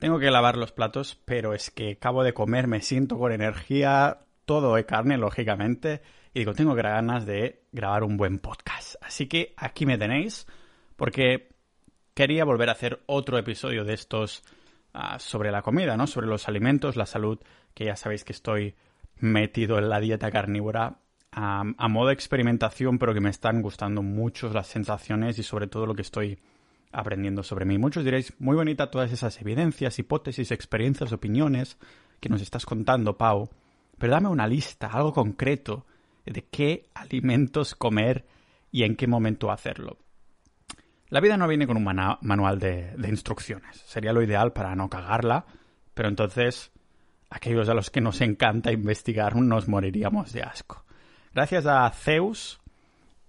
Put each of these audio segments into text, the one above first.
Tengo que lavar los platos, pero es que acabo de comer, me siento con energía, todo de carne, lógicamente, y digo, tengo ganas de grabar un buen podcast. Así que aquí me tenéis, porque quería volver a hacer otro episodio de estos uh, sobre la comida, ¿no? Sobre los alimentos, la salud, que ya sabéis que estoy metido en la dieta carnívora a modo de experimentación, pero que me están gustando mucho las sensaciones y sobre todo lo que estoy aprendiendo sobre mí. Muchos diréis, muy bonita todas esas evidencias, hipótesis, experiencias, opiniones que nos estás contando, Pau, pero dame una lista, algo concreto de qué alimentos comer y en qué momento hacerlo. La vida no viene con un manual de, de instrucciones. Sería lo ideal para no cagarla, pero entonces aquellos a los que nos encanta investigar nos moriríamos de asco. Gracias a Zeus,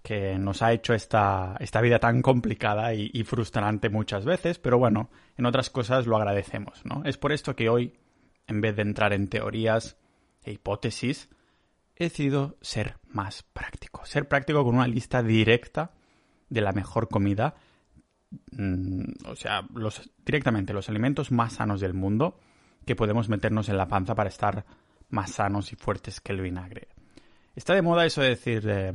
que nos ha hecho esta, esta vida tan complicada y, y, frustrante muchas veces, pero bueno, en otras cosas lo agradecemos, ¿no? Es por esto que hoy, en vez de entrar en teorías e hipótesis, he decidido ser más práctico. Ser práctico con una lista directa de la mejor comida, mm, o sea, los, directamente los alimentos más sanos del mundo que podemos meternos en la panza para estar más sanos y fuertes que el vinagre. Está de moda eso de decir eh,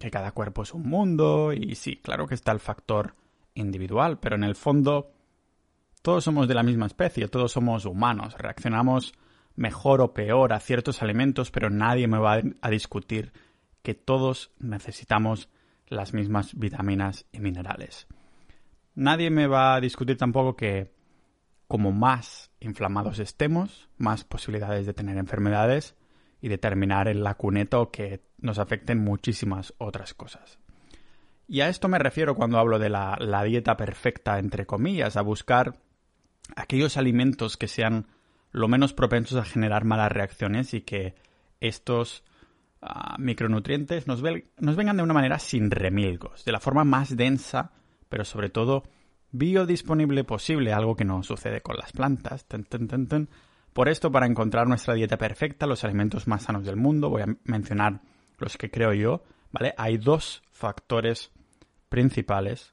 que cada cuerpo es un mundo y sí, claro que está el factor individual, pero en el fondo todos somos de la misma especie, todos somos humanos, reaccionamos mejor o peor a ciertos alimentos, pero nadie me va a discutir que todos necesitamos las mismas vitaminas y minerales. Nadie me va a discutir tampoco que como más inflamados estemos, más posibilidades de tener enfermedades y de terminar en la cuneta o que nos afecten muchísimas otras cosas. Y a esto me refiero cuando hablo de la, la dieta perfecta, entre comillas, a buscar aquellos alimentos que sean lo menos propensos a generar malas reacciones y que estos uh, micronutrientes nos, nos, vengan de una manera sin remilgos, de la forma más densa, pero sobre todo biodisponible posible, algo que no sucede con las plantas. Por esto, para encontrar nuestra dieta perfecta, los alimentos más sanos del mundo, voy a mencionar los que creo yo, ¿vale? Hay dos factores principales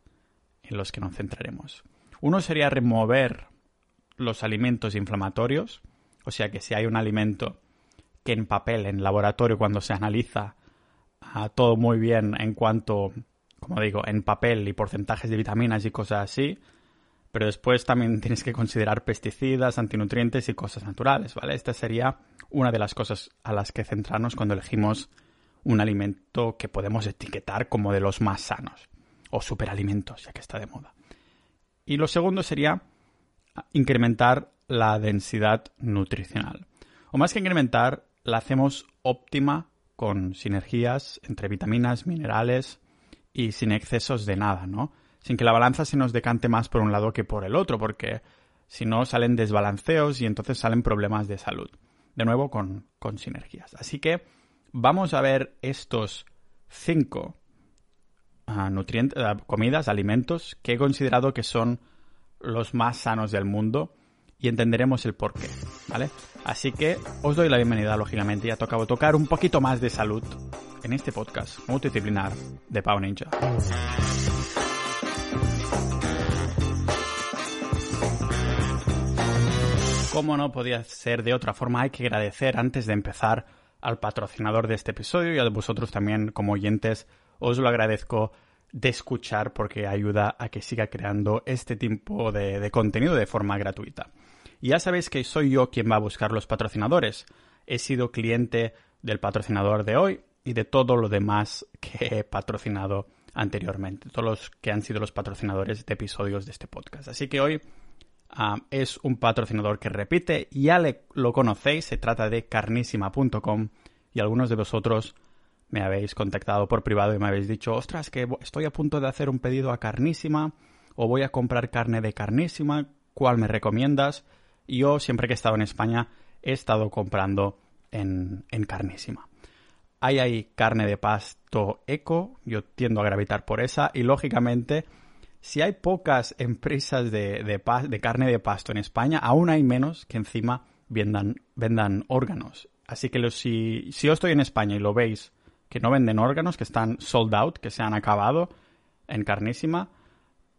en los que nos centraremos. Uno sería remover los alimentos inflamatorios, o sea que si hay un alimento que en papel, en laboratorio, cuando se analiza a todo muy bien en cuanto, como digo, en papel y porcentajes de vitaminas y cosas así, pero después también tienes que considerar pesticidas, antinutrientes y cosas naturales, ¿vale? Esta sería una de las cosas a las que centrarnos cuando elegimos un alimento que podemos etiquetar como de los más sanos o superalimentos, ya que está de moda. Y lo segundo sería incrementar la densidad nutricional. O más que incrementar, la hacemos óptima con sinergias entre vitaminas, minerales y sin excesos de nada, ¿no? Sin que la balanza se nos decante más por un lado que por el otro, porque si no salen desbalanceos y entonces salen problemas de salud. De nuevo con, con sinergias. Así que vamos a ver estos cinco uh, nutrientes, uh, comidas, alimentos que he considerado que son los más sanos del mundo y entenderemos el porqué, ¿vale? Así que os doy la bienvenida, lógicamente, y ha tocado tocar un poquito más de salud en este podcast multidisciplinar de Pau Ninja. Como no podía ser de otra forma, hay que agradecer antes de empezar al patrocinador de este episodio y a vosotros también como oyentes os lo agradezco de escuchar porque ayuda a que siga creando este tipo de, contenido de forma gratuita. Y ya sabéis que soy yo quien va a buscar los patrocinadores. He sido cliente del patrocinador de hoy y de todo lo demás que he patrocinado anteriormente, todos los que han sido los patrocinadores de episodios de este podcast. Así que hoy Um, es un patrocinador que repite, ya le, lo conocéis, se trata de carnísima.com y algunos de vosotros me habéis contactado por privado y me habéis dicho, ostras, que estoy a punto de hacer un pedido a Carnísima o voy a comprar carne de Carnísima, ¿cuál me recomiendas? Yo siempre que he estado en España he estado comprando en, en Carnísima. Hay ahí carne de pasto eco, yo tiendo a gravitar por esa y lógicamente si hay pocas empresas de, carne de pasto en España, aún hay menos que encima vendan, órganos. Así que si, si yo estoy en España y lo veis que no venden órganos, que están sold out, que se han acabado en carnísima,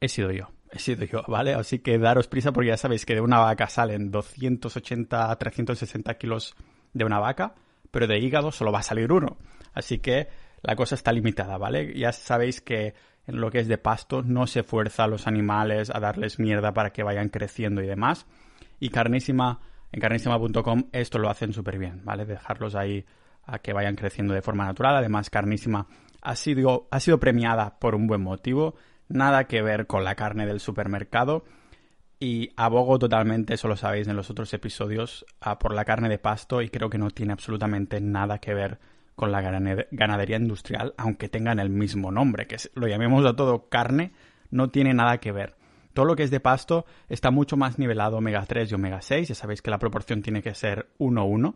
he sido yo. he sido yo, ¿vale? Así que daros prisa porque ya sabéis que de una vaca salen 280 a 360 kilos de una vaca, pero de hígado solo va a salir uno. Así que la cosa está limitada, ¿vale? Ya sabéis que en lo que es de pasto no se fuerza a los animales a darles mierda para que vayan creciendo y demás. Y carnísima, en carnísima.com esto lo hacen súper bien, ¿vale? Dejarlos ahí a que vayan creciendo de forma natural. Además, carnísima ha sido, ha sido premiada por un buen motivo. Nada que ver con la carne del supermercado. Y abogo totalmente, eso lo sabéis en los otros episodios, por la carne de pasto y creo que no tiene absolutamente nada que ver con la ganadería industrial, aunque tengan el mismo nombre, que lo llamemos a todo carne, no tiene nada que ver. Todo lo que es de pasto está mucho más nivelado omega 3 y omega 6, ya sabéis que la proporción tiene que ser 1-1.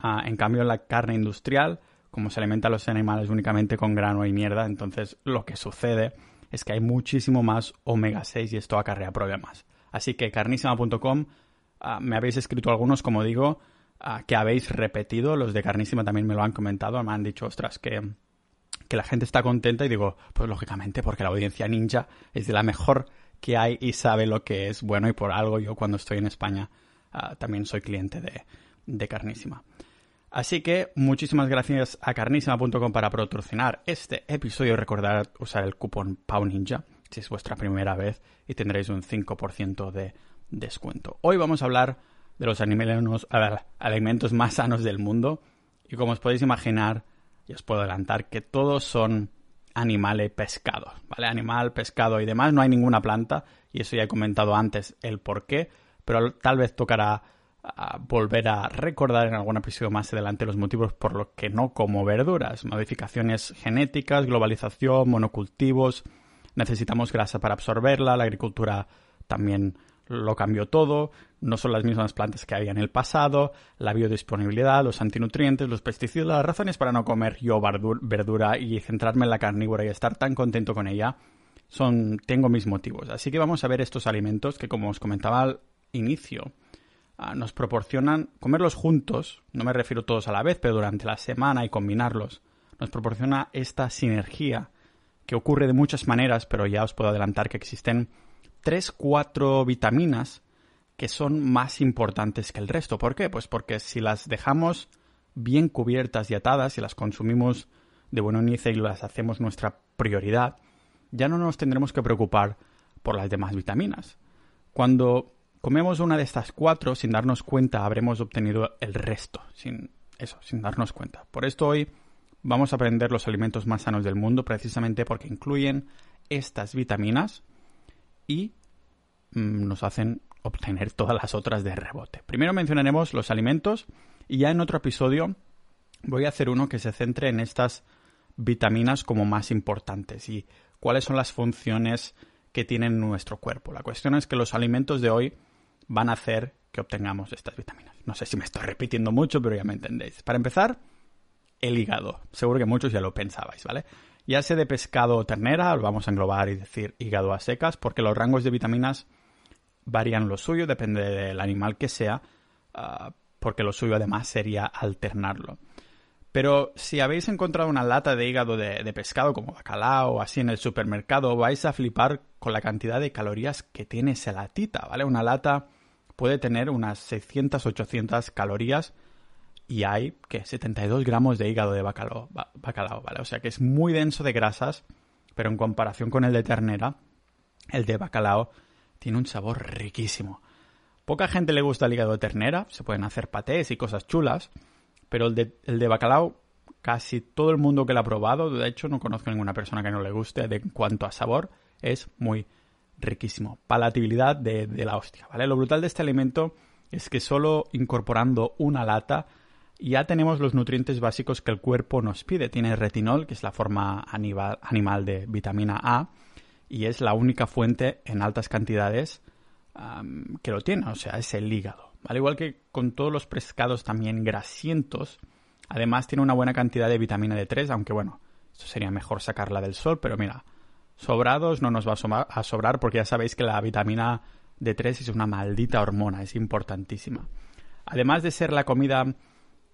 Ah, en cambio, la carne industrial, como se alimenta los animales únicamente con grano y mierda, entonces lo que sucede es que hay muchísimo más omega 6 y esto acarrea problemas. Así que carnísima.com, ah, me habéis escrito algunos, como digo, que habéis repetido, los de Carnísima también me lo han comentado, me han dicho, ostras, que, que la gente está contenta y digo, pues lógicamente porque la audiencia ninja es de la mejor que hay y sabe lo que es bueno y por algo yo cuando estoy en España ah, también soy cliente de, de Carnísima. Así que muchísimas gracias a carnísima.com para patrocinar este episodio. Recordad usar el cupón PAUNINJA si es vuestra primera vez y tendréis un 5% de descuento. Hoy vamos a hablar de los alimentos más sanos del mundo. Y como os podéis imaginar, y os puedo adelantar que todos son animales y pescado, ¿vale? Animal, pescado y demás, no hay ninguna planta, y eso ya he comentado antes el por qué, pero tal vez tocará ah, volver a recordar en algún episodio más adelante los motivos por los que no como verduras, modificaciones genéticas, globalización, monocultivos, necesitamos grasa para absorberla, la agricultura también lo cambió todo, no son las mismas plantas que había en el pasado, la biodisponibilidad, los antinutrientes, los pesticidas, las razones para no comer yo verdura y centrarme en la carnívora y estar tan contento con ella, son, tengo mis motivos. Así que vamos a ver estos alimentos que, como os comentaba al inicio, ah, nos proporcionan comerlos juntos, no me refiero todos a la vez, pero durante la semana y combinarlos, nos proporciona esta sinergia que ocurre de muchas maneras, pero ya os puedo adelantar que existen tres, cuatro vitaminas que son más importantes que el resto. ¿Por qué? Pues porque si las dejamos bien cubiertas y atadas, y las consumimos de buen inicio y las hacemos nuestra prioridad, ya no nos tendremos que preocupar por las demás vitaminas. Cuando comemos una de estas cuatro sin darnos cuenta, habremos obtenido el resto, sin eso, sin darnos cuenta. Por esto hoy vamos a aprender los alimentos más sanos del mundo precisamente porque incluyen estas vitaminas y mm, nos hacen obtener todas las otras de rebote. Primero mencionaremos los alimentos y ya en otro episodio voy a hacer uno que se centre en estas vitaminas como más importantes y cuáles son las funciones que tienen nuestro cuerpo. La cuestión es que los alimentos de hoy van a hacer que obtengamos estas vitaminas. No sé si me estoy repitiendo mucho, pero ya me entendéis. Para empezar, el hígado. Seguro que muchos ya lo pensabais, ¿vale? Ya sea de pescado o ternera, lo vamos a englobar y decir hígado a secas, porque los rangos de vitaminas varían lo suyo, depende del animal que sea, ah, porque lo suyo además sería alternarlo. Pero si habéis encontrado una lata de hígado de, pescado como bacalao o así en el supermercado, vais a flipar con la cantidad de calorías que tiene esa latita, ¿vale? Una lata puede tener unas 600-800 calorías y hay, que 72 gramos de hígado de bacalao, bacalao, ¿vale? O sea que es muy denso de grasas, pero en comparación con el de ternera, el de bacalao tiene un sabor riquísimo. Poca gente le gusta el hígado de ternera, se pueden hacer patés y cosas chulas, pero el de, el de bacalao, casi todo el mundo que lo ha probado, de hecho no conozco ninguna persona que no le guste de cuanto a sabor, es muy riquísimo. Palatabilidad de, de la hostia, ¿vale? Lo brutal de este alimento es que solo incorporando una lata ya tenemos los nutrientes básicos que el cuerpo nos pide. Tiene retinol, que es la forma animal de vitamina A, y es la única fuente en altas cantidades que lo tiene, o sea, es el hígado. Al igual que con todos los pescados también grasientos, además tiene una buena cantidad de vitamina D3, aunque bueno, esto sería mejor sacarla del sol, pero mira, sobrados no nos va a sobrar porque ya sabéis que la vitamina D3 es una maldita hormona, es importantísima. Además de ser la comida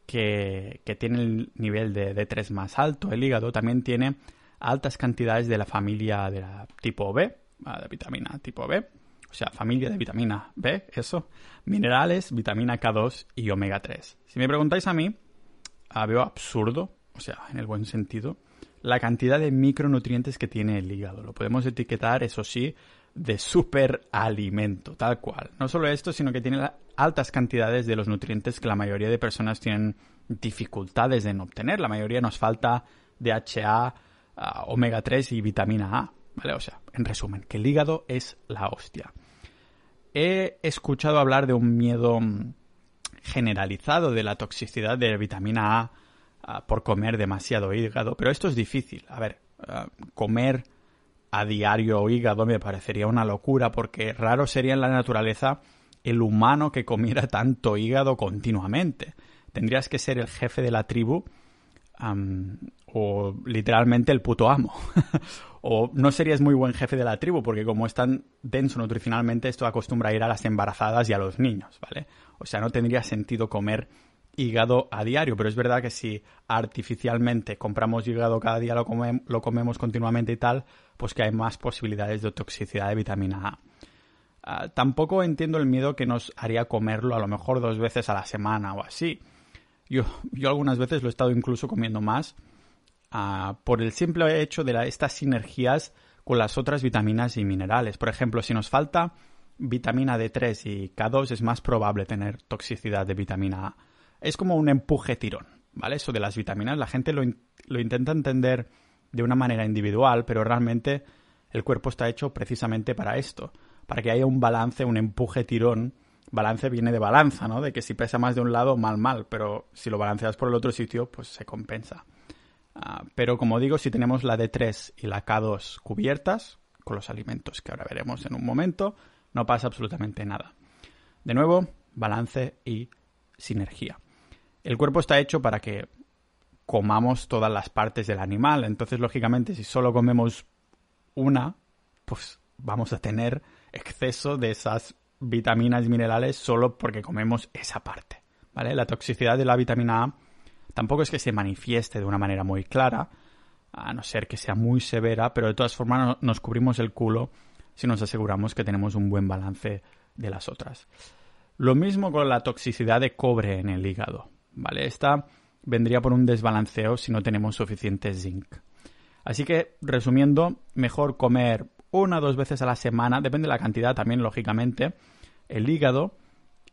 que, tiene el nivel de D3 más alto, el hígado también tiene altas cantidades de la familia de la tipo B, de vitamina tipo B, o sea, familia de vitamina B, eso, minerales, vitamina K2 y omega 3. Si me preguntáis a mí, ah, veo absurdo, o sea, en el buen sentido, la cantidad de micronutrientes que tiene el hígado. Lo podemos etiquetar, eso sí, de superalimento, tal cual. No solo esto, sino que tiene altas cantidades de los nutrientes que la mayoría de personas tienen dificultades en obtener. La mayoría nos falta DHA, ah, omega 3 y vitamina A. ¿Vale? O sea, en resumen, que el hígado es la hostia. He escuchado hablar de un miedo mm, generalizado de la toxicidad de vitamina A por comer demasiado hígado, pero esto es difícil. A ver, ah, comer a diario hígado me parecería una locura porque raro sería en la naturaleza el humano que comiera tanto hígado continuamente. Tendrías que ser el jefe de la tribu o literalmente el puto amo. o no serías muy buen jefe de la tribu porque como es tan denso nutricionalmente esto acostumbra a ir a las embarazadas y a los niños, ¿vale? O sea, no tendría sentido comer hígado a diario, pero es verdad que si artificialmente compramos hígado cada día, lo, comemos continuamente y tal, pues que hay más posibilidades de toxicidad de vitamina A. Ah, tampoco entiendo el miedo que nos haría comerlo a lo mejor dos veces a la semana o así. Yo, yo algunas veces lo he estado incluso comiendo más ah, por el simple hecho de estas sinergias con las otras vitaminas y minerales. Por ejemplo, si nos falta vitamina D3 y K2 es más probable tener toxicidad de vitamina A es como un empuje tirón, ¿vale? Eso de las vitaminas, la gente lo, lo intenta entender de una manera individual, pero realmente el cuerpo está hecho precisamente para esto, para que haya un balance, un empuje tirón. Balance viene de balanza, ¿no? De que si pesa más de un lado, mal, mal, pero si lo balanceas por el otro sitio, pues se compensa. Ah, pero como digo, si tenemos la D3 y la K2 cubiertas, con los alimentos que ahora veremos en un momento, no pasa absolutamente nada. De nuevo, balance y sinergia. El cuerpo está hecho para que comamos todas las partes del animal. Entonces, lógicamente, si solo comemos una, pues vamos a tener exceso de esas vitaminas y minerales solo porque comemos esa parte. ¿Vale? La toxicidad de la vitamina A tampoco es que se manifieste de una manera muy clara, a no ser que sea muy severa, pero de todas formas nos cubrimos el culo si nos aseguramos que tenemos un buen balance de las otras. Lo mismo con la toxicidad de cobre en el hígado. ¿Vale? Esta vendría por un desbalanceo si no tenemos suficiente zinc. Así que, resumiendo, mejor comer una o dos veces a la semana, depende de la cantidad también, lógicamente, el hígado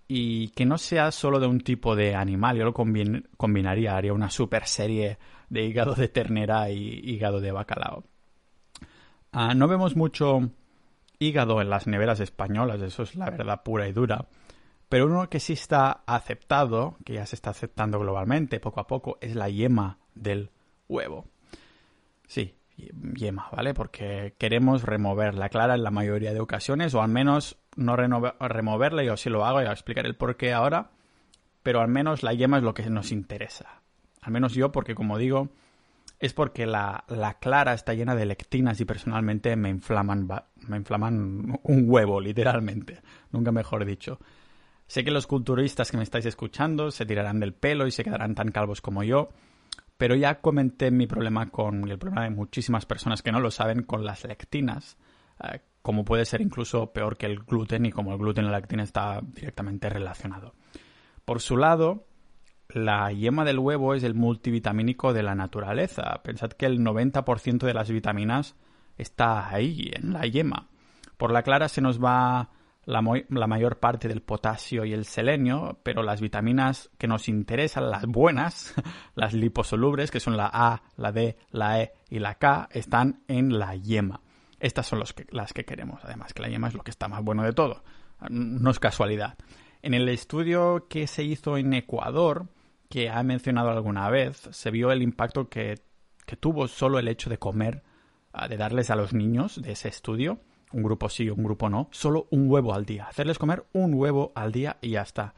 y que no sea solo de un tipo de animal. Yo lo combinaría, haría una super serie de hígado de ternera y hígado de bacalao. Ah, no vemos mucho hígado en las neveras españolas, eso es la verdad pura y dura. Pero uno que sí está aceptado, que ya se está aceptando globalmente poco a poco, es la yema del huevo. Sí, yema, ¿vale? Porque queremos remover la clara en la mayoría de ocasiones, o al menos no removerla, yo sí lo hago, y voy a explicar el por qué ahora, pero al menos la yema es lo que nos interesa. Al menos yo, porque como digo, es porque la, la, clara está llena de lectinas y personalmente me inflaman, me inflaman un huevo, literalmente. Nunca mejor dicho. Sé que los culturistas que me estáis escuchando se tirarán del pelo y se quedarán tan calvos como yo, pero ya comenté mi problema con el problema de muchísimas personas que no lo saben con las lectinas, eh, como puede ser incluso peor que el gluten y como el gluten y la lectina está directamente relacionado. Por su lado, la yema del huevo es el multivitamínico de la naturaleza. Pensad que el 90% de las vitaminas está ahí, en la yema. Por la clara se nos va la, mayor parte del potasio y el selenio, pero las vitaminas que nos interesan, las buenas, las liposolubles, que son la A, la D, la E y la K, están en la yema. Estas son las que queremos, además que la yema es lo que está más bueno de todo. No es casualidad. En el estudio que se hizo en Ecuador, que ha mencionado alguna vez, se vio el impacto que, que tuvo solo el hecho de comer, ah, de darles a los niños de ese estudio, un grupo sí, un grupo no, solo un huevo al día. Hacerles comer un huevo al día y ya está.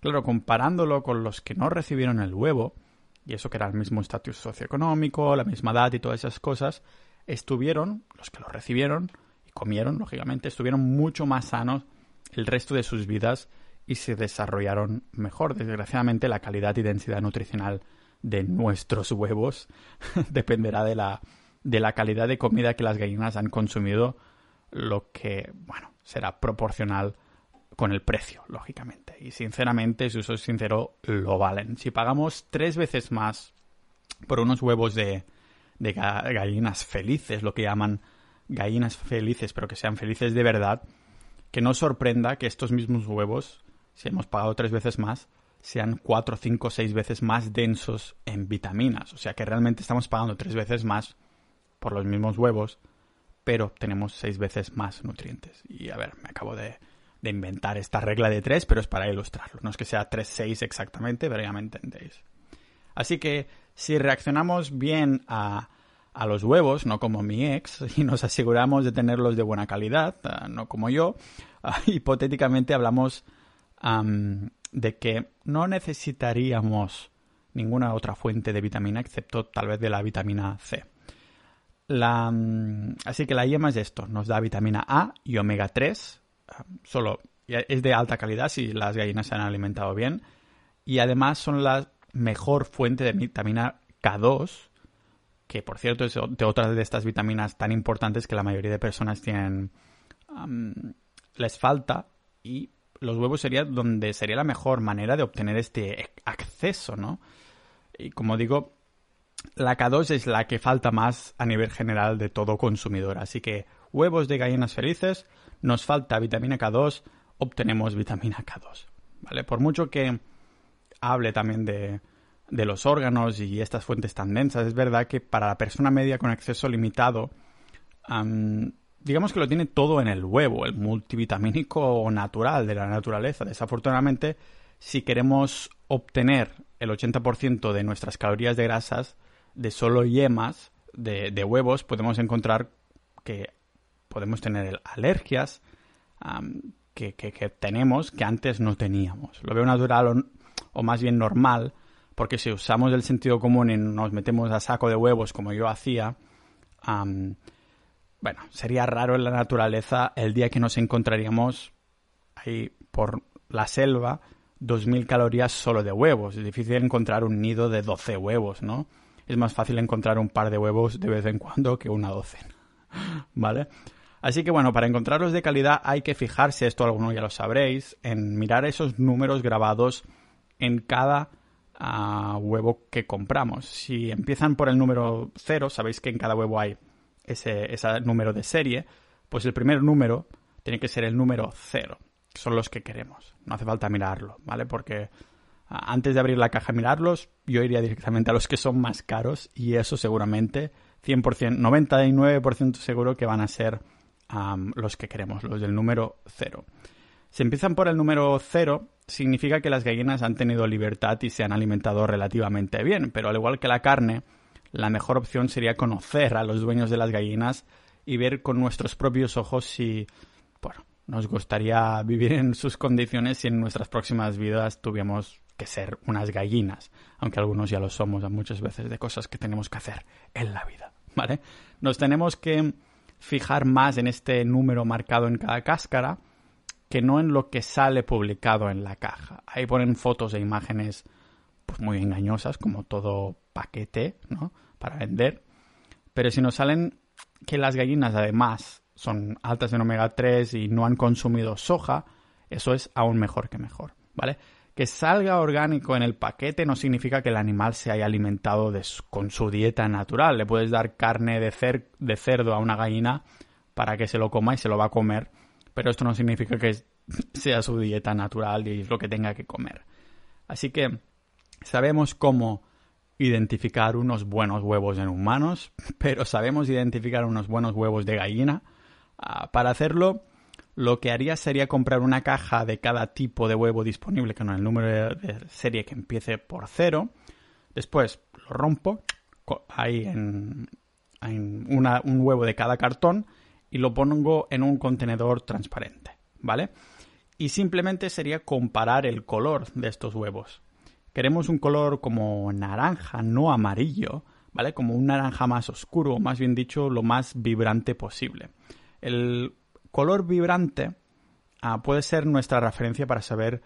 Claro, comparándolo con los que no recibieron el huevo, y eso que era el mismo estatus socioeconómico, la misma edad y todas esas cosas, estuvieron, los que lo recibieron y comieron, lógicamente, estuvieron mucho más sanos el resto de sus vidas y se desarrollaron mejor. Desgraciadamente, la calidad y densidad nutricional de nuestros huevos dependerá de la, de la calidad de comida que las gallinas han consumido lo que, bueno, será proporcional con el precio, lógicamente. Y sinceramente, si soy sincero, lo valen. Si pagamos tres veces más por unos huevos de, de gallinas felices, lo que llaman gallinas felices, pero que sean felices de verdad, que no sorprenda que estos mismos huevos, si hemos pagado tres veces más, sean cuatro, cinco, seis veces más densos en vitaminas. O sea que realmente estamos pagando tres veces más por los mismos huevos, pero tenemos seis veces más nutrientes. Y a ver, me acabo de, inventar esta regla de tres, pero es para ilustrarlo. No es que sea tres, seis exactamente, pero ya me entendéis. Así que si reaccionamos bien a, a los huevos, no como mi ex, y nos aseguramos de tenerlos de buena calidad, ah, no como yo, ah, hipotéticamente hablamos de que no necesitaríamos ninguna otra fuente de vitamina excepto tal vez de la vitamina C. La, así que la yema es esto, nos da vitamina A y omega 3, solo es de alta calidad si las gallinas se han alimentado bien y además son la mejor fuente de vitamina K2 que por cierto es de otras de estas vitaminas tan importantes que la mayoría de personas tienen les falta y los huevos sería donde sería la mejor manera de obtener este acceso, ¿no? Y como digo, la K2 es la que falta más a nivel general de todo consumidor, así que huevos de gallinas felices, nos falta vitamina K2, obtenemos vitamina K2, ¿vale? Por mucho que hable también de de los órganos y estas fuentes tan densas. Es verdad que para la persona media con acceso limitado, digamos que lo tiene todo en el huevo, el multivitamínico natural de la naturaleza. Desafortunadamente, si queremos obtener el 80% de nuestras calorías de grasas de solo yemas de, huevos, podemos encontrar que podemos tener alergias que, tenemos que antes no teníamos. Lo veo natural o más bien normal porque si usamos el sentido común y nos metemos a saco de huevos como yo hacía, bueno, sería raro en la naturaleza el día que nos encontraríamos ahí por la selva 2.000 calorías solo de huevos. Es difícil encontrar un nido de 12 huevos, ¿no? Es más fácil encontrar un par de huevos de vez en cuando que una docena, ¿vale? Así que bueno, para encontrarlos de calidad hay que fijarse, esto alguno ya lo sabréis, en mirar esos números grabados en cada a huevo que compramos. Si empiezan por el número 0, sabéis que en cada huevo hay ese, número de serie, pues el primer número tiene que ser el número 0, que son los que queremos. No hace falta mirarlo, ¿vale? Porque antes de abrir la caja y mirarlos, yo iría directamente a los que son más caros y eso seguramente 100%, 99% seguro que van a ser los que queremos, los del número 0. Si empiezan por el número 0, significa que las gallinas han tenido libertad y se han alimentado relativamente bien, pero al igual que la carne, la mejor opción sería conocer a los dueños de las gallinas y ver con nuestros propios ojos si, bueno, nos gustaría vivir en sus condiciones si en nuestras próximas vidas tuviéramos que ser unas gallinas, aunque algunos ya lo somos muchas veces de cosas que tenemos que hacer en la vida, ¿vale? Nos tenemos que fijar más en este número marcado en cada cáscara que no en lo que sale publicado en la caja. Ahí ponen fotos e imágenes pues muy engañosas, como todo paquete, ¿no? Para vender. Pero si nos salen que las gallinas además son altas en omega 3 y no han consumido soja, eso es aún mejor que mejor, ¿vale? Que salga orgánico en el paquete no significa que el animal se haya alimentado con su dieta natural. Le puedes dar carne de, de cerdo a una gallina para que se lo coma y se lo va a comer pero esto no significa que sea su dieta natural y es lo que tenga que comer. Así que sabemos cómo identificar unos buenos huevos en humanos, pero sabemos identificar unos buenos huevos de gallina. Ah, para hacerlo, lo que haría sería comprar una caja de cada tipo de huevo disponible con el número de serie que empiece por cero. Después lo rompo ahí en, un huevo de cada cartón y lo pongo en un contenedor transparente, ¿vale? Y simplemente sería comparar el color de estos huevos. Queremos un color como naranja, no amarillo, ¿vale? Como un naranja más oscuro, o más bien dicho, lo más vibrante posible. El color vibrante ah, puede ser nuestra referencia para saber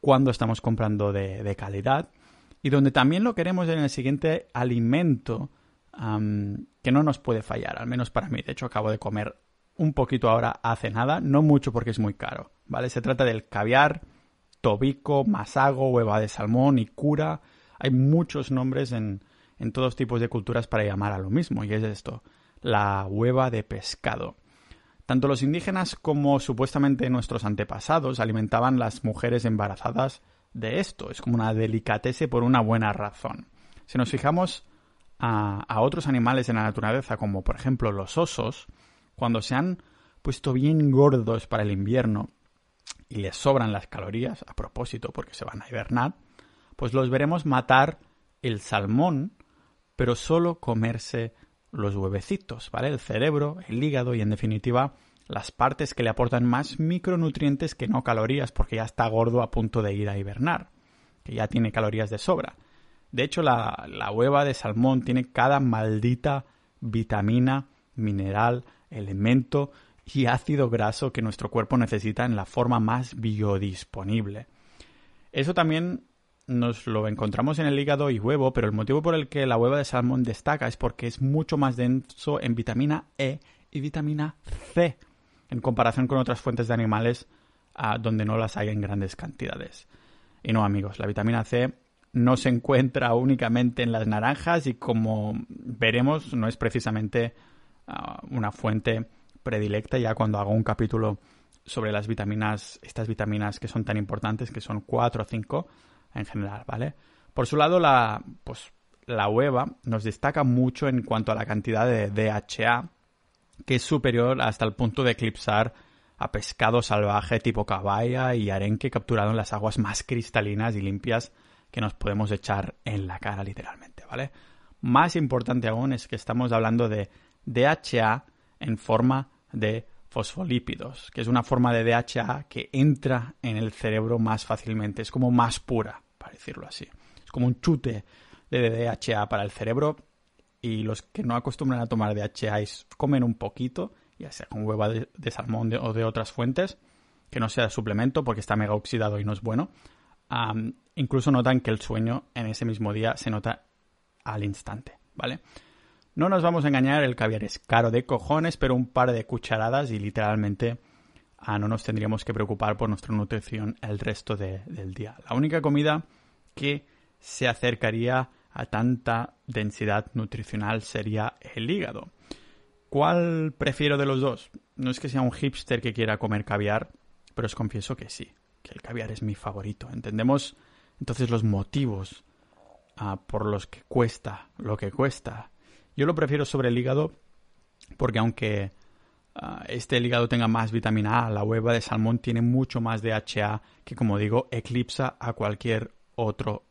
cuándo estamos comprando de, calidad y donde también lo queremos en el siguiente alimento que no nos puede fallar, al menos para mí. De hecho, acabo de comer un poquito ahora hace nada, no mucho porque es muy caro, ¿vale? Se trata del caviar, tobico, masago, hueva de salmón y cura. Hay muchos nombres en, en todos tipos de culturas para llamar a lo mismo, y es esto, la hueva de pescado. Tanto los indígenas como supuestamente nuestros antepasados alimentaban las mujeres embarazadas de esto. Es como una delicatese por una buena razón. Si nos fijamos a, a otros animales en la naturaleza, como por ejemplo los osos, cuando se han puesto bien gordos para el invierno y les sobran las calorías, a propósito porque se van a hibernar, pues los veremos matar el salmón, pero solo comerse los huevecitos, ¿vale? El cerebro, el hígado y en definitiva las partes que le aportan más micronutrientes que no calorías porque ya está gordo a punto de ir a hibernar, que ya tiene calorías de sobra. De hecho, la, la hueva de salmón tiene cada maldita vitamina, mineral, elemento y ácido graso que nuestro cuerpo necesita en la forma más biodisponible. Eso también nos lo encontramos en el hígado y huevo, pero el motivo por el que la hueva de salmón destaca es porque es mucho más denso en vitamina E y vitamina C, en comparación con otras fuentes de animales ah, donde no las hay en grandes cantidades. Y no, amigos, la vitamina C no se encuentra únicamente en las naranjas y como veremos no es precisamente ah, una fuente predilecta ya cuando hago un capítulo sobre las vitaminas, estas vitaminas que son tan importantes, que son 4 o 5, en general, ¿vale? Por su lado, la, pues, la hueva nos destaca mucho en cuanto a la cantidad de DHA, que es superior hasta el punto de eclipsar a pescado salvaje tipo caballa y arenque capturado en las aguas más cristalinas y limpias que nos podemos echar en la cara literalmente, ¿vale? Más importante aún es que estamos hablando de DHA en forma de fosfolípidos, que es una forma de DHA que entra en el cerebro más fácilmente, es como más pura, para decirlo así. Es como un chute de DHA para el cerebro y los que no acostumbran a tomar DHA comen un poquito, ya sea con hueva de, salmón o de otras fuentes, que no sea suplemento porque está mega oxidado y no es bueno, incluso notan que el sueño en ese mismo día se nota al instante, ¿vale? No nos vamos a engañar, el caviar es caro de cojones, pero un par de cucharadas y literalmente ah, no nos tendríamos que preocupar por nuestra nutrición el resto del día. La única comida que se acercaría a tanta densidad nutricional sería el hígado. ¿Cuál prefiero de los dos? No es que sea un hipster que quiera comer caviar, pero os confieso que sí, que el caviar es mi favorito. Entendemos entonces los motivos ah, por los que cuesta lo que cuesta yo lo prefiero sobre el hígado porque aunque ah, este hígado tenga más vitamina A, la hueva de salmón tiene mucho más DHA que, como digo, eclipsa a cualquier otro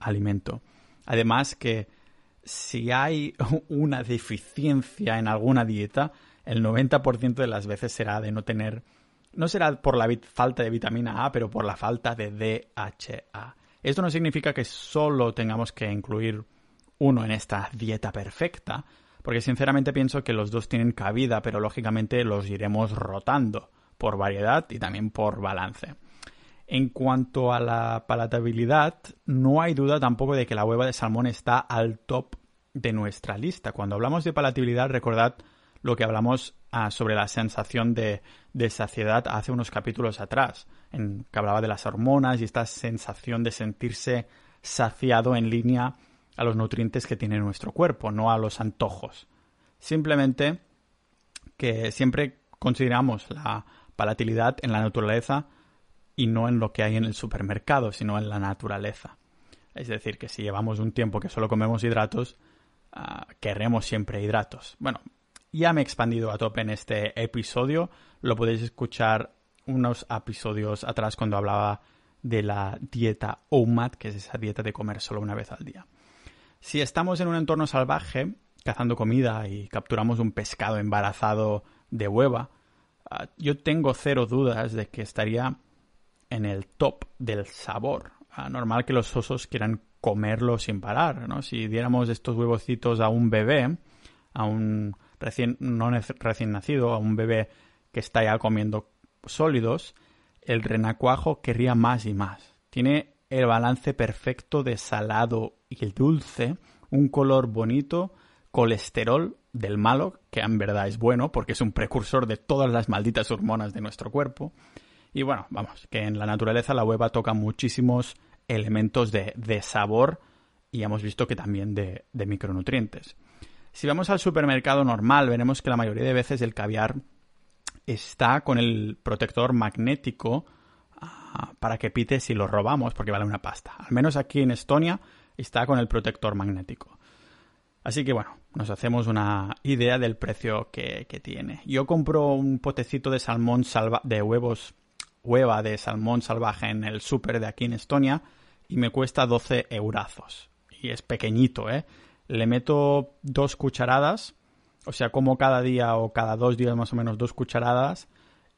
alimento. Además que si hay una deficiencia en alguna dieta, el 90% de las veces será de no tener, no será por la falta de vitamina A, pero por la falta de DHA. Esto no significa que solo tengamos que incluir uno en esta dieta perfecta, porque sinceramente pienso que los dos tienen cabida, pero lógicamente los iremos rotando por variedad y también por balance. En cuanto a la palatabilidad, no hay duda tampoco de que la hueva de salmón está al top de nuestra lista. Cuando hablamos de palatabilidad, recordad lo que hablamos ah, sobre la sensación de, de, saciedad hace unos capítulos atrás, en que hablaba de las hormonas y esta sensación de sentirse saciado en línea a los nutrientes que tiene nuestro cuerpo, no a los antojos. Simplemente que siempre consideramos la palatabilidad en la naturaleza y no en lo que hay en el supermercado, sino en la naturaleza. Es decir, que si llevamos un tiempo que solo comemos hidratos, uh, querremos siempre hidratos. Bueno, ya me he expandido a tope en este episodio. Lo podéis escuchar unos episodios atrás cuando hablaba de la dieta OMAD, que es esa dieta de comer solo una vez al día. Si estamos en un entorno salvaje, cazando comida y capturamos un pescado embarazado de hueva, ah, yo tengo cero dudas de que estaría en el top del sabor. Ah, normal que los osos quieran comerlo sin parar, ¿no? Si diéramos estos huevocitos a un bebé, a un recién, no recién nacido, a un bebé que está ya comiendo sólidos, el renacuajo querría más y más. Tiene el balance perfecto de salado y dulce, un color bonito, colesterol del malo, que en verdad es bueno porque es un precursor de todas las malditas hormonas de nuestro cuerpo. Y bueno, vamos, que en la naturaleza la hueva toca muchísimos elementos de, sabor y hemos visto que también de, de micronutrientes. Si vamos al supermercado normal, veremos que la mayoría de veces el caviar está con el protector magnético para que pite si lo robamos, porque vale una pasta. Al menos aquí en Estonia está con el protector magnético. Así que bueno, nos hacemos una idea del precio que, tiene. Yo compro un potecito de salmón salva de huevos, hueva de salmón salvaje en el súper de aquí en Estonia y me cuesta 12 eurazos. Y es pequeñito, ¿eh? Le meto dos cucharadas o sea, como cada día o cada dos días más o menos dos cucharadas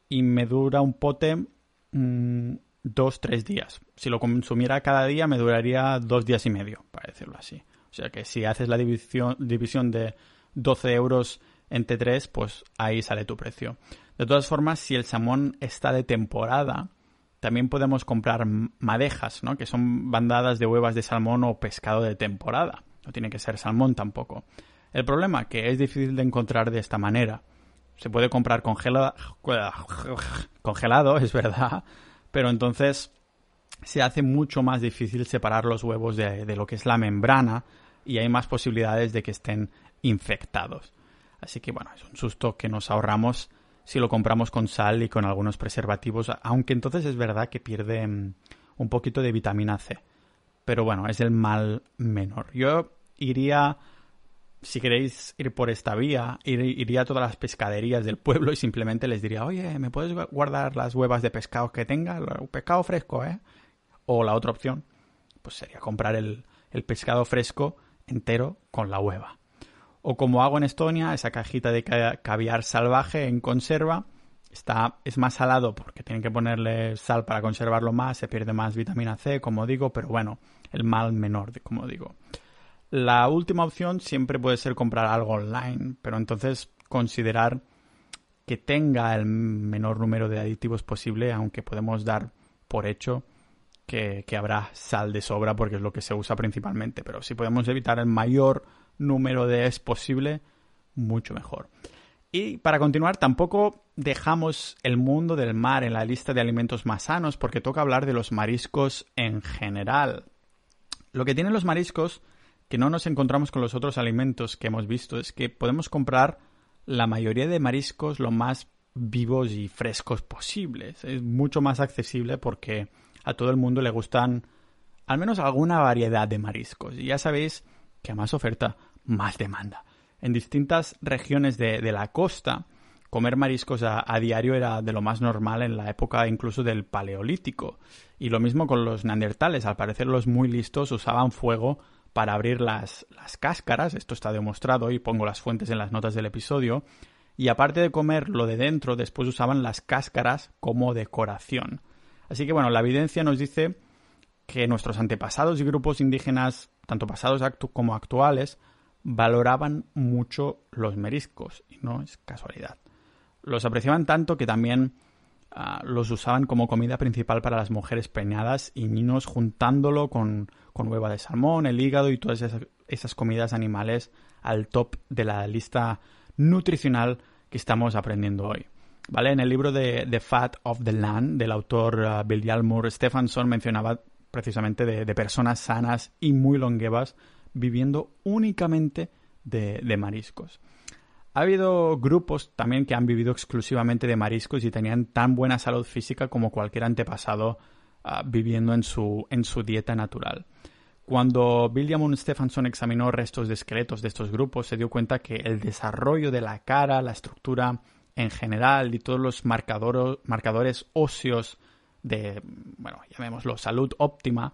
y me dura un pote mm, dos, tres días. Si lo consumiera cada día me duraría dos días y medio, para decirlo así. O sea que si haces la división, división de 12 euros entre tres, pues ahí sale tu precio. De todas formas, si el salmón está de temporada, también podemos comprar madejas, ¿no? Que son bandadas de huevas de salmón o pescado de temporada. No tiene que ser salmón tampoco. El problema que es difícil de encontrar de esta manera. Se puede comprar congelado, es verdad, pero entonces se hace mucho más difícil separar los huevos de, de lo que es la membrana y hay más posibilidades de que estén infectados. Así que bueno, es un susto que nos ahorramos si lo compramos con sal y con algunos preservativos, aunque entonces es verdad que pierde mm, un poquito de vitamina C. Pero bueno, es el mal menor. Yo iría si queréis ir por esta vía, iría a todas las pescaderías del pueblo y simplemente les diría, oye, ¿me puedes guardar las huevas de pescado que tenga? Pescado fresco, ¿eh? O la otra opción, pues sería comprar el, pescado fresco entero con la hueva. O como hago en Estonia, esa cajita de caviar salvaje en conserva, está, es más salado porque tienen que ponerle sal para conservarlo más, se pierde más vitamina C, como digo, pero bueno, el mal menor, como digo. La última opción siempre puede ser comprar algo online, pero entonces considerar que tenga el menor número de aditivos posible, aunque podemos dar por hecho que, habrá sal de sobra porque es lo que se usa principalmente. Pero si podemos evitar el mayor número de es posible, mucho mejor. Y para continuar, tampoco dejamos el mundo del mar en la lista de alimentos más sanos porque toca hablar de los mariscos en general. Lo que tienen los mariscos que no nos encontramos con los otros alimentos que hemos visto es que podemos comprar la mayoría de mariscos lo más vivos y frescos posibles. Es mucho más accesible porque a todo el mundo le gustan al menos alguna variedad de mariscos. Y ya sabéis que a más oferta, más demanda. En distintas regiones de, la costa, comer mariscos a, diario era de lo más normal en la época incluso del Paleolítico. Y lo mismo con los neandertales. Al parecer los muy listos usaban fuego para abrir las, las cáscaras, esto está demostrado y pongo las fuentes en las notas del episodio, y aparte de comer lo de dentro, después usaban las cáscaras como decoración. Así que bueno, la evidencia nos dice que nuestros antepasados y grupos indígenas, tanto pasados como actuales, valoraban mucho los mariscos, y no es casualidad. Los apreciaban tanto que también Ah, los usaban como comida principal para las mujeres preñadas y niños juntándolo con, con hueva de salmón, el hígado y todas esas, comidas animales al top de la lista nutricional que estamos aprendiendo hoy. ¿Vale? En el libro de The Fat of the Land del autor uh, Bill Yalmur, Stephenson mencionaba precisamente de, personas sanas y muy longevas viviendo únicamente de mariscos. Ha habido grupos también que han vivido exclusivamente de mariscos y tenían tan buena salud física como cualquier antepasado ah, viviendo en su, en su dieta natural. Cuando William Stephenson examinó restos de esqueletos de estos grupos, se dio cuenta que el desarrollo de la cara, la estructura en general y todos los marcadores óseos de, bueno, llamémoslo salud óptima,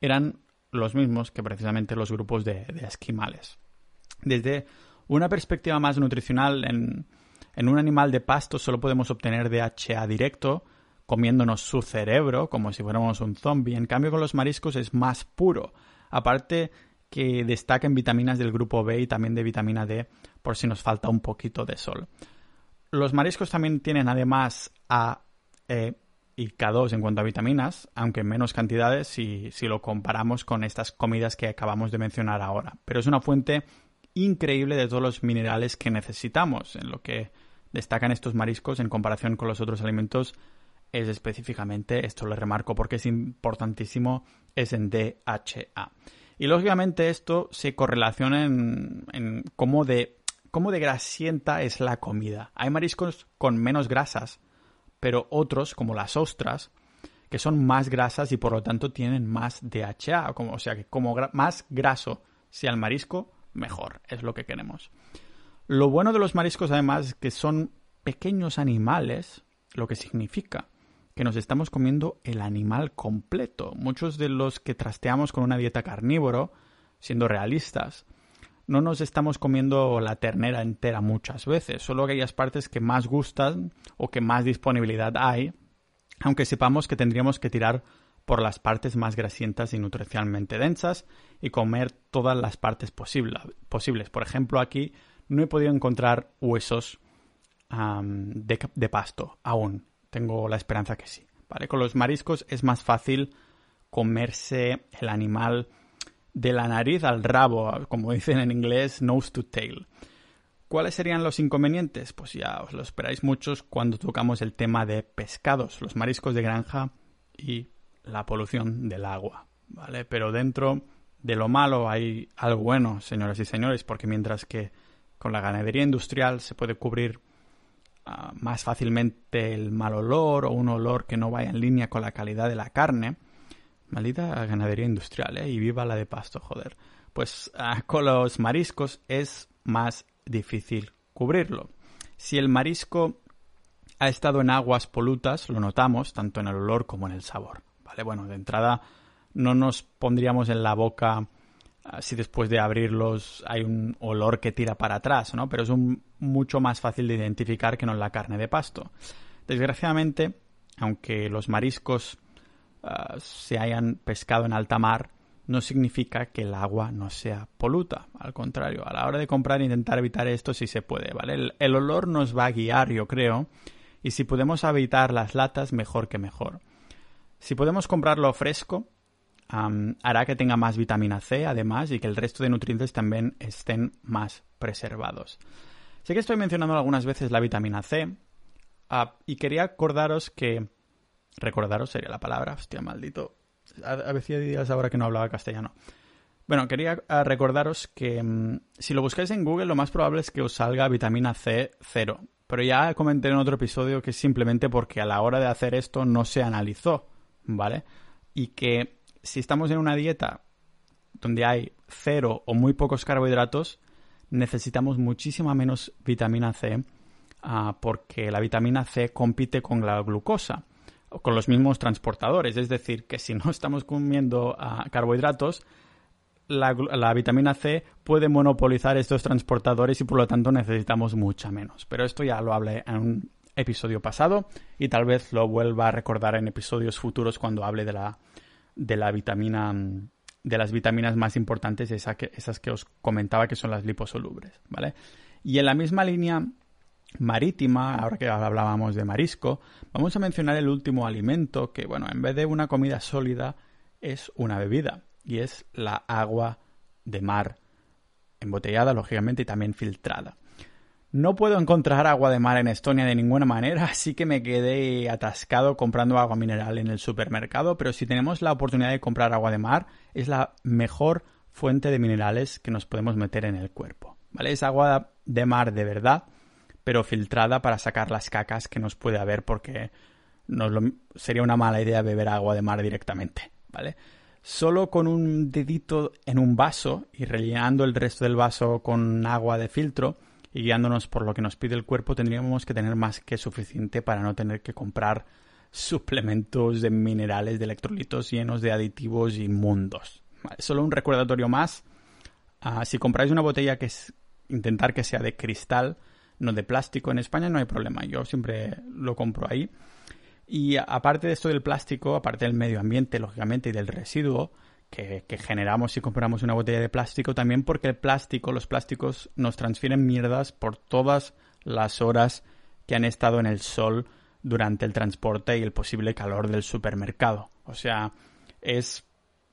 eran los mismos que precisamente los grupos de, de esquimales. Desde una perspectiva más nutricional, en, en un animal de pasto solo podemos obtener DHA directo, comiéndonos su cerebro, como si fuéramos un zombie. En cambio, con los mariscos es más puro. Aparte que destacan vitaminas del grupo B y también de vitamina D, por si nos falta un poquito de sol. Los mariscos también tienen además A, E y K2 en cuanto a vitaminas, aunque en menos cantidades si, si lo comparamos con estas comidas que acabamos de mencionar ahora. Pero es una fuente increíble de todos los minerales que necesitamos. En lo que destacan estos mariscos en comparación con los otros alimentos es específicamente, esto lo remarco porque es importantísimo, es en DHA. Y lógicamente esto se correlaciona en, en cómo, de, cómo de grasienta es la comida. Hay mariscos con menos grasas, pero otros, como las ostras, que son más grasas y por lo tanto tienen más DHA. Como, o sea que como más graso sea el marisco, mejor. Es lo que queremos. Lo bueno de los mariscos además es que son pequeños animales, lo que significa que nos estamos comiendo el animal completo. Muchos de los que trasteamos con una dieta carnívoro, siendo realistas, no nos estamos comiendo la ternera entera muchas veces, solo aquellas partes que más gustan o que más disponibilidad hay aunque sepamos que tendríamos que tirar por las partes más grasientas y nutricionalmente densas y comer todas las partes posibles. Por ejemplo, aquí no he podido encontrar huesos de, pasto aún. Tengo la esperanza que sí. ¿vale? Con los mariscos es más fácil comerse el animal de la nariz al rabo, como dicen en inglés, nose to tail. ¿Cuáles serían los inconvenientes? Pues ya os lo esperáis muchos cuando tocamos el tema de pescados, los mariscos de granja y la polución del agua, ¿vale? Pero dentro de lo malo hay algo bueno, señoras y señores, porque mientras que con la ganadería industrial se puede cubrir ah, más fácilmente el mal olor o un olor que no vaya en línea con la calidad de la carne, maldita ganadería industrial, ¿eh? Y viva la de pasto, joder. Pues ah, con los mariscos es más difícil cubrirlo. Si el marisco ha estado en aguas polutas, lo notamos tanto en el olor como en el sabor. Bueno, de entrada no nos pondríamos en la boca ah, si después de abrirlos hay un olor que tira para atrás, ¿no? Pero es mucho más fácil de identificar que no la carne de pasto. Desgraciadamente, aunque los mariscos ah, se hayan pescado en alta mar, no significa que el agua no sea poluta. Al contrario, a la hora de comprar intentar evitar esto si se puede, ¿vale? El, olor nos va a guiar, yo creo, y si podemos evitar las latas, mejor que mejor. Si podemos comprarlo fresco, hará que tenga más vitamina C, además, y que el resto de nutrientes también estén más preservados. Sé que estoy mencionando algunas veces la vitamina C, ah, y quería acordaros que... Recordaros sería la palabra, hostia, maldito a, veces días ahora que no hablaba castellano. Bueno, quería ah, recordaros que mm, si lo buscáis en Google, lo más probable es que os salga vitamina C cero. Pero ya comenté en otro episodio que es simplemente porque a la hora de hacer esto no se analizó, ¿vale? Y que si estamos en una dieta donde hay cero o muy pocos carbohidratos, necesitamos muchísima menos vitamina C ah, porque la vitamina C compite con la glucosa con los mismos transportadores. Es decir, que si no estamos comiendo ah, carbohidratos, la, la, vitamina C puede monopolizar estos transportadores y por lo tanto necesitamos mucha menos. Pero esto ya lo hablé en un episodio pasado y tal vez lo vuelva a recordar en episodios futuros cuando hable de la, de la vitamina de las vitaminas más importantes, esas que, esas que os comentaba que son las liposolubles, ¿vale? Y en la misma línea marítima, ahora que hablábamos de marisco, vamos a mencionar el último alimento que, bueno, en vez de una comida sólida, es una bebida, y es la agua de mar, embotellada, lógicamente, y también filtrada. No puedo encontrar agua de mar en Estonia de ninguna manera, así que me quedé atascado comprando agua mineral en el supermercado, pero si tenemos la oportunidad de comprar agua de mar, es la mejor fuente de minerales que nos podemos meter en el cuerpo. ¿Vale? Es agua de mar de verdad pero filtrada para sacar las cacas que nos puede haber porque sería una mala idea beber agua de mar directamente, ¿vale? Solo con un dedito en un vaso y rellenando el resto del vaso con agua de filtro y guiándonos por lo que nos pide el cuerpo tendríamos que tener más que suficiente para no tener que comprar suplementos de minerales, de electrolitos llenos de aditivos inmundos. Solo un recordatorio más. Ah, si compráis una botella que es intentar que sea de cristal, no de plástico. En España no hay problema, yo siempre lo compro ahí. Y aparte de esto del plástico, aparte del medio ambiente, lógicamente, y del residuo que, generamos si compramos una botella de plástico, también porque el plástico, los plásticos nos transfieren mierdas por todas las horas que han estado en el sol durante el transporte y el posible calor del supermercado. O sea, es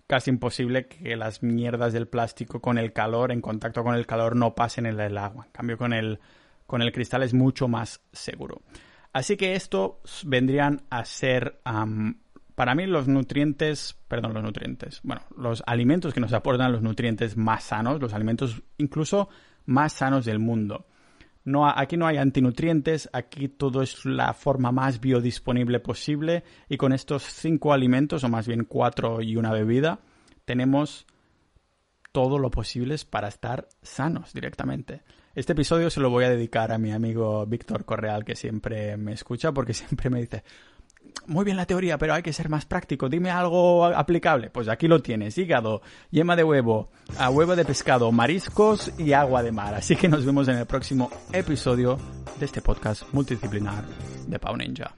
casi imposible que las mierdas del plástico con el calor, en contacto con el calor, no pasen en el agua. En cambio, con el, con el cristal es mucho más seguro. Así que esto vendrían a ser, para mí, los nutrientes, perdón, los nutrientes, bueno, los alimentos que nos aportan los nutrientes más sanos, los alimentos incluso más sanos del mundo. No, aquí no hay antinutrientes, aquí todo es la forma más biodisponible posible y con estos cinco alimentos, o más bien cuatro y una bebida, tenemos todo lo posible para estar sanos directamente. Este episodio se lo voy a dedicar a mi amigo Víctor Correal, que siempre me escucha, porque siempre me dice, muy bien la teoría, pero hay que ser más práctico. Dime algo aplicable. Pues aquí lo tienes. Hígado, yema de huevo, a huevo de pescado, mariscos y agua de mar. Así que nos vemos en el próximo episodio de este podcast multidisciplinar de Pau Ninja.